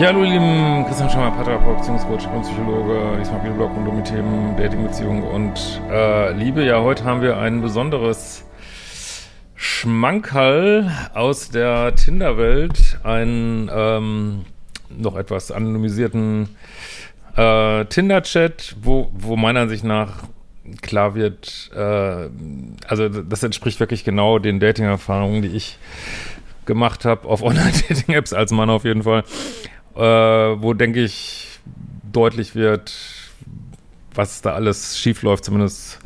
Ja, hallo ihr Lieben, Christian Schammer, Paartherapeut, Beziehungscoach und Psychologe, diesmal Videoblog rund um die Themen Dating, Beziehung und äh, Liebe. Ja, heute haben wir ein besonderes Schmankerl aus der Tinder-Welt, einen ähm, noch etwas anonymisierten äh, Tinder-Chat, wo, wo meiner Ansicht nach klar wird, äh, also das entspricht wirklich genau den Dating-Erfahrungen, die ich gemacht habe auf Online-Dating-Apps als Mann auf jeden Fall äh, wo, denke ich, deutlich wird, was da alles schief läuft, zumindest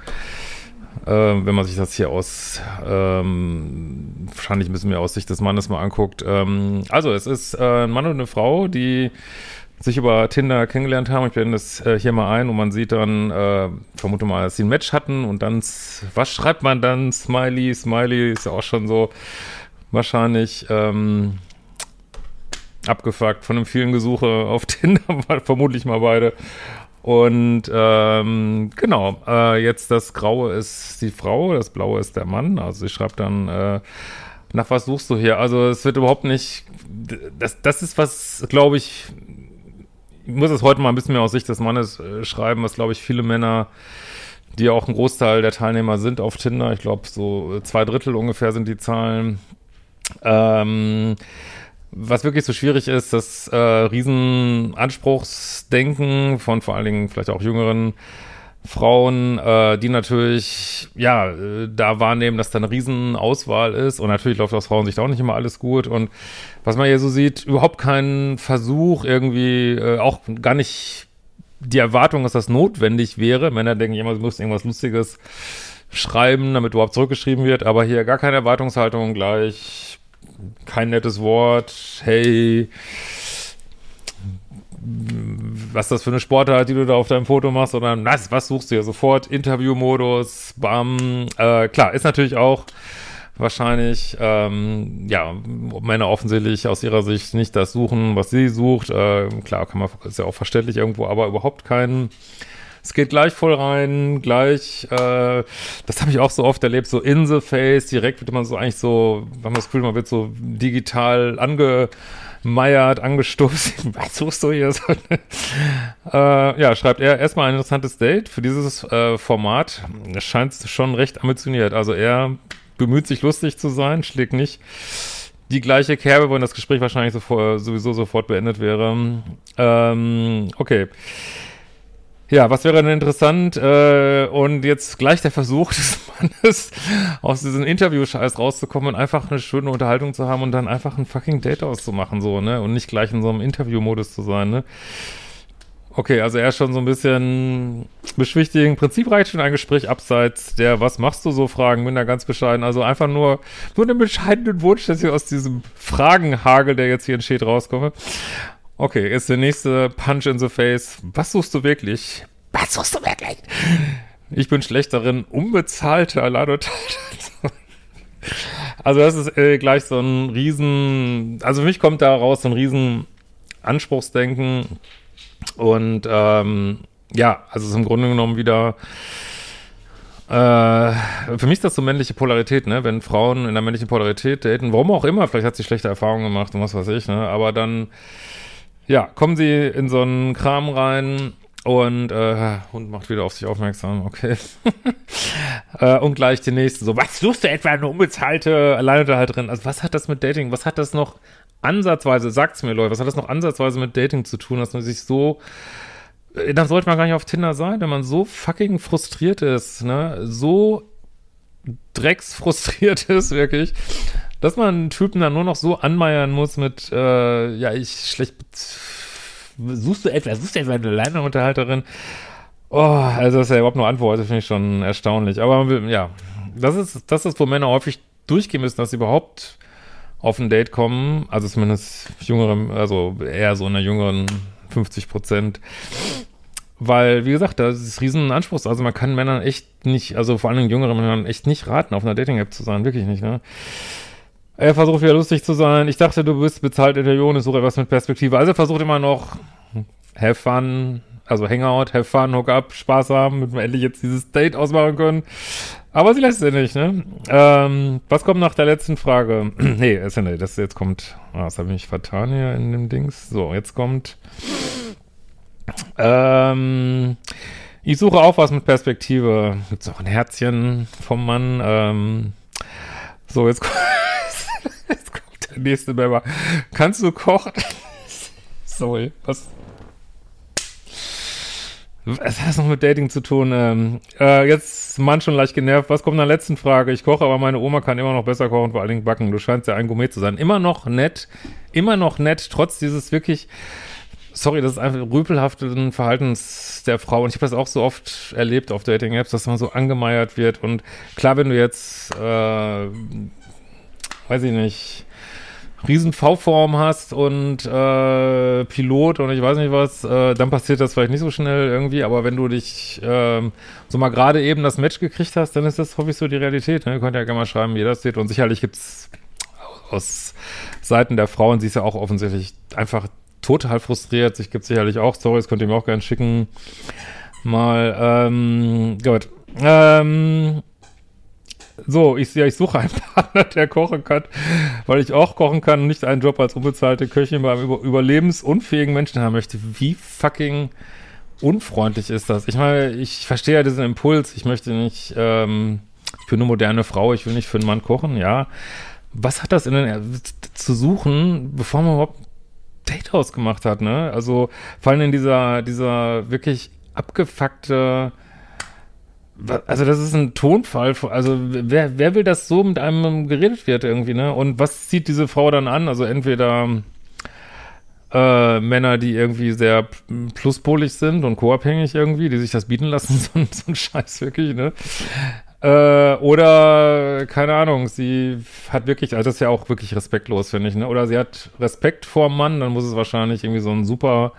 äh, wenn man sich das hier aus, ähm, wahrscheinlich ein bisschen mehr aus Sicht des Mannes mal anguckt. Ähm, also, es ist äh, ein Mann und eine Frau, die sich über Tinder kennengelernt haben. Ich blende das äh, hier mal ein und man sieht dann, äh, vermute mal, dass sie ein Match hatten und dann, was schreibt man dann? Smiley, Smiley ist ja auch schon so wahrscheinlich, ähm, abgefuckt von dem vielen Gesuche auf Tinder, vermutlich mal beide. Und ähm, genau, äh, jetzt das Graue ist die Frau, das Blaue ist der Mann. Also ich schreibe dann, äh, nach was suchst du hier? Also es wird überhaupt nicht, das, das ist was, glaube ich, ich muss es heute mal ein bisschen mehr aus Sicht des Mannes äh, schreiben, was, glaube ich, viele Männer, die auch ein Großteil der Teilnehmer sind auf Tinder, ich glaube so zwei Drittel ungefähr sind die Zahlen, ähm, was wirklich so schwierig ist, das äh, Riesenanspruchsdenken von vor allen Dingen vielleicht auch jüngeren Frauen, äh, die natürlich, ja, äh, da wahrnehmen, dass da eine Riesenauswahl ist. Und natürlich läuft aus Frauensicht auch nicht immer alles gut. Und was man hier so sieht, überhaupt keinen Versuch irgendwie, äh, auch gar nicht die Erwartung, dass das notwendig wäre. Männer denken immer, sie müssen irgendwas Lustiges schreiben, damit überhaupt zurückgeschrieben wird, aber hier gar keine Erwartungshaltung gleich kein nettes Wort, hey, was das für eine Sportart, die du da auf deinem Foto machst, oder was, was suchst du hier sofort? Interviewmodus, bam. Äh, klar, ist natürlich auch wahrscheinlich, ähm, ja, Männer offensichtlich aus ihrer Sicht nicht das suchen, was sie sucht. Äh, klar, kann man, ist ja auch verständlich irgendwo, aber überhaupt keinen es geht gleich voll rein, gleich, äh, das habe ich auch so oft erlebt, so in the face, direkt wird man so eigentlich so, wenn man das Gefühl, man wird so digital angemeiert, angestupst. Was suchst du hier? äh, ja, schreibt er erstmal ein interessantes Date für dieses äh, Format. Scheint schon recht ambitioniert. Also er bemüht sich lustig zu sein, schlägt nicht die gleiche Kerbe, wo das Gespräch wahrscheinlich sofort, sowieso sofort beendet wäre. Ähm, okay. Ja, was wäre denn interessant? Äh, und jetzt gleich der Versuch des Mannes, aus diesem Interview-Scheiß rauszukommen und einfach eine schöne Unterhaltung zu haben und dann einfach ein fucking Date auszumachen, so, ne? Und nicht gleich in so einem Interview-Modus zu sein, ne? Okay, also er ist schon so ein bisschen beschwichtigen. Prinzip reicht schon ein Gespräch abseits der Was machst du so Fragen, bin da ganz bescheiden. Also einfach nur, nur einen bescheidenen Wunsch, dass ich aus diesem Fragenhagel, der jetzt hier entsteht, rauskomme. Okay, jetzt der nächste Punch in the Face. Was suchst du wirklich? Was suchst du wirklich? Ich bin schlecht darin, unbezahlte Alleinunterhaltung. Also das ist äh, gleich so ein riesen, also für mich kommt da raus so ein riesen Anspruchsdenken und ähm, ja, also es ist im Grunde genommen wieder äh, für mich ist das so männliche Polarität, ne? Wenn Frauen in der männlichen Polarität daten, warum auch immer, vielleicht hat sie schlechte Erfahrungen gemacht und was weiß ich, ne? Aber dann ja, kommen sie in so einen Kram rein und äh, Hund macht wieder auf sich aufmerksam, okay. äh, und gleich die nächste, so, was suchst du etwa eine unbezahlte Alleinunterhalterin? Also was hat das mit Dating, was hat das noch ansatzweise, sagt's mir Leute, was hat das noch ansatzweise mit Dating zu tun, dass man sich so, äh, dann sollte man gar nicht auf Tinder sein, wenn man so fucking frustriert ist, ne, so drecksfrustriert ist, wirklich, dass man einen Typen dann nur noch so anmeiern muss mit, äh, ja, ich schlecht, suchst du etwas, suchst du etwa eine Alleinunterhalterin? Oh, also dass er überhaupt nur antwortet, finde ich schon erstaunlich. Aber ja, das ist, das ist, wo Männer häufig durchgehen müssen, dass sie überhaupt auf ein Date kommen. Also zumindest jüngere, also eher so in der jüngeren 50 Prozent. Weil, wie gesagt, das ist riesen Anspruch. Also man kann Männern echt nicht, also vor allem jüngeren Männern echt nicht raten, auf einer Dating-App zu sein. Wirklich nicht, ne? Er versucht wieder lustig zu sein. Ich dachte, du bist bezahlt ich suche etwas mit Perspektive. Also er versucht immer noch, have fun, also Hangout, have fun, hook up, Spaß haben, damit wir endlich jetzt dieses Date ausmachen können. Aber sie lässt es nicht, ne? Ähm, was kommt nach der letzten Frage? nee, ist ja nicht, das jetzt kommt, ah, das habe ich mich vertan hier in dem Dings. So, jetzt kommt, ähm, ich suche auch was mit Perspektive. Gibt's auch ein Herzchen vom Mann, ähm, so, jetzt, kommt nächste Member. Kannst du kochen? Sorry, was, was hat das noch mit Dating zu tun? Ähm, äh, jetzt Mann schon leicht genervt. Was kommt in der letzten Frage? Ich koche, aber meine Oma kann immer noch besser kochen, vor allen Dingen backen. Du scheinst ja ein Gourmet zu sein. Immer noch nett, immer noch nett, trotz dieses wirklich, sorry, das ist einfach rüpelhaften Verhaltens der Frau. Und ich habe das auch so oft erlebt auf Dating-Apps, dass man so angemeiert wird. Und klar, wenn du jetzt, äh, weiß ich nicht, riesen V-Form hast und äh, Pilot und ich weiß nicht was, äh, dann passiert das vielleicht nicht so schnell irgendwie, aber wenn du dich ähm, so mal gerade eben das Match gekriegt hast, dann ist das hoffe ich so die Realität. Ne? Ihr könnt ja gerne mal schreiben, wie das seht und sicherlich gibt's aus Seiten der Frauen, sie ist ja auch offensichtlich einfach total frustriert, sich gibt sicherlich auch Stories, könnt ihr mir auch gerne schicken. Mal, ähm, gut. Ähm, so, ich, ja, ich suche einen Partner, der kochen kann, weil ich auch kochen kann und nicht einen Job als unbezahlte Köchin beim über, überlebensunfähigen Menschen haben möchte. Wie fucking unfreundlich ist das? Ich meine, ich verstehe ja diesen Impuls. Ich möchte nicht, ähm, ich bin eine moderne Frau, ich will nicht für einen Mann kochen, ja. Was hat das in den, zu suchen, bevor man überhaupt ein Date ausgemacht hat, ne? Also, vor allem in dieser, dieser wirklich abgefuckte, also das ist ein Tonfall, also wer, wer will, dass so mit einem geredet wird irgendwie, ne? Und was zieht diese Frau dann an? Also entweder äh, Männer, die irgendwie sehr pluspolig sind und co-abhängig irgendwie, die sich das bieten lassen, so, ein, so ein Scheiß wirklich, ne? Äh, oder, keine Ahnung, sie hat wirklich, also das ist ja auch wirklich respektlos, finde ich, ne? Oder sie hat Respekt vor Mann, dann muss es wahrscheinlich irgendwie so ein super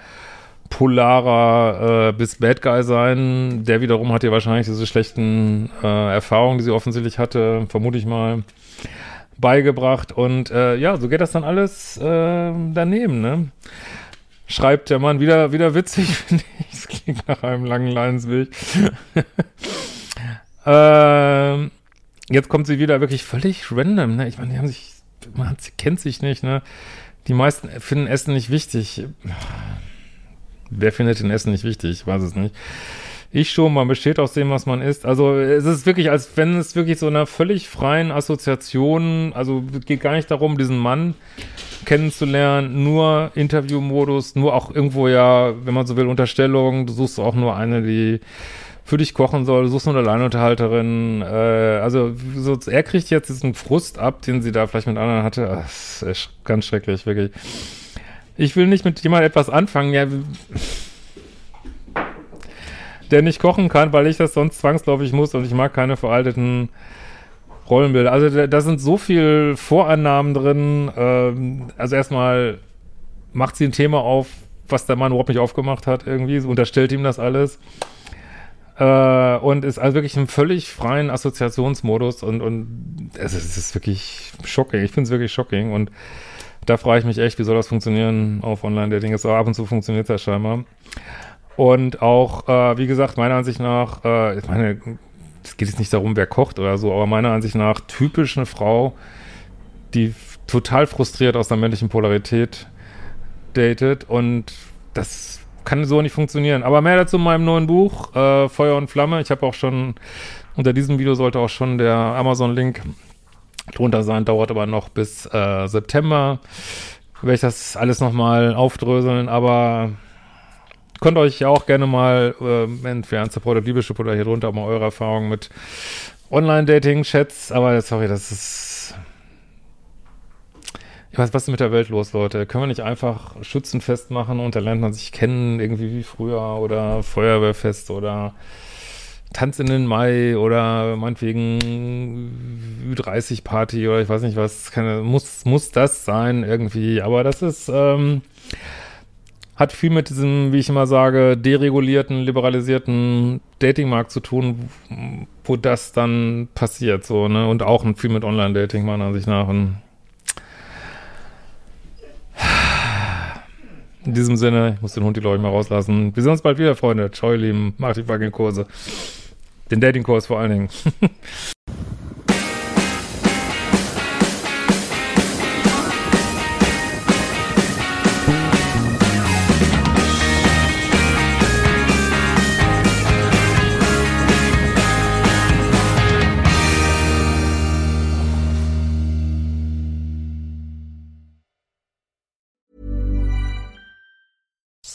polarer äh, bis Bad Guy sein. Der wiederum hat ihr wahrscheinlich diese schlechten äh, Erfahrungen, die sie offensichtlich hatte, vermute ich mal, beigebracht. Und äh, ja, so geht das dann alles äh, daneben, ne? Schreibt der Mann wieder, wieder witzig, finde ich. Das klingt nach einem langen Leidensweg. ähm, jetzt kommt sie wieder wirklich völlig random, ne? Ich meine, die haben sich, man hat, kennt sich nicht, ne? Die meisten finden Essen nicht wichtig. Wer findet den Essen nicht wichtig? Ich weiß es nicht. Ich schon, man besteht aus dem, was man isst. Also es ist wirklich, als wenn es wirklich so einer völlig freien Assoziation, also geht gar nicht darum, diesen Mann kennenzulernen, nur Interviewmodus, nur auch irgendwo ja, wenn man so will, Unterstellung, du suchst auch nur eine, die für dich kochen soll, du suchst nur eine Alleinunterhalterin, äh, also so, er kriegt jetzt diesen Frust ab, den sie da vielleicht mit anderen hatte, das ist ganz schrecklich, wirklich. Ich will nicht mit jemand etwas anfangen, ja, der nicht kochen kann, weil ich das sonst zwangsläufig muss und ich mag keine veralteten Rollenbilder. Also da, sind so viel Vorannahmen drin. Ähm, also erstmal macht sie ein Thema auf, was der Mann überhaupt nicht aufgemacht hat irgendwie, unterstellt ihm das alles. Äh, und ist also wirklich im völlig freien Assoziationsmodus und, und es, ist, es ist wirklich shocking. Ich finde es wirklich shocking und da frage ich mich echt, wie soll das funktionieren auf Online-Dating? Ist ab und zu funktioniert das scheinbar. Und auch, äh, wie gesagt, meiner Ansicht nach, äh, ich meine, es geht jetzt nicht darum, wer kocht oder so, aber meiner Ansicht nach typisch eine Frau, die total frustriert aus der männlichen Polarität datet und das kann so nicht funktionieren. Aber mehr dazu in meinem neuen Buch, äh, Feuer und Flamme. Ich habe auch schon, unter diesem Video sollte auch schon der Amazon-Link drunter sein, dauert aber noch bis äh, September. Werde ich das alles nochmal aufdröseln, aber könnt euch ja auch gerne mal, äh, entfernt Support oder Liebeschip oder hier drunter mal eure Erfahrungen mit Online-Dating-Chats, aber sorry, das ist was, was ist mit der Welt los, Leute? Können wir nicht einfach Schützenfest machen und da lernt man sich kennen, irgendwie wie früher oder Feuerwehrfest oder Tanz in den Mai oder meinetwegen Ü30-Party oder ich weiß nicht was, keine, muss, muss das sein irgendwie, aber das ist, ähm, hat viel mit diesem, wie ich immer sage, deregulierten, liberalisierten Datingmarkt zu tun, wo das dann passiert, so, ne, und auch viel mit Online-Dating meiner Ansicht nach und In diesem Sinne, ich muss den Hund, die glaube ich, mal rauslassen. Wir sehen uns bald wieder, Freunde. Ciao, ihr Lieben. Macht die fucking Kurse. Den Dating-Kurs vor allen Dingen.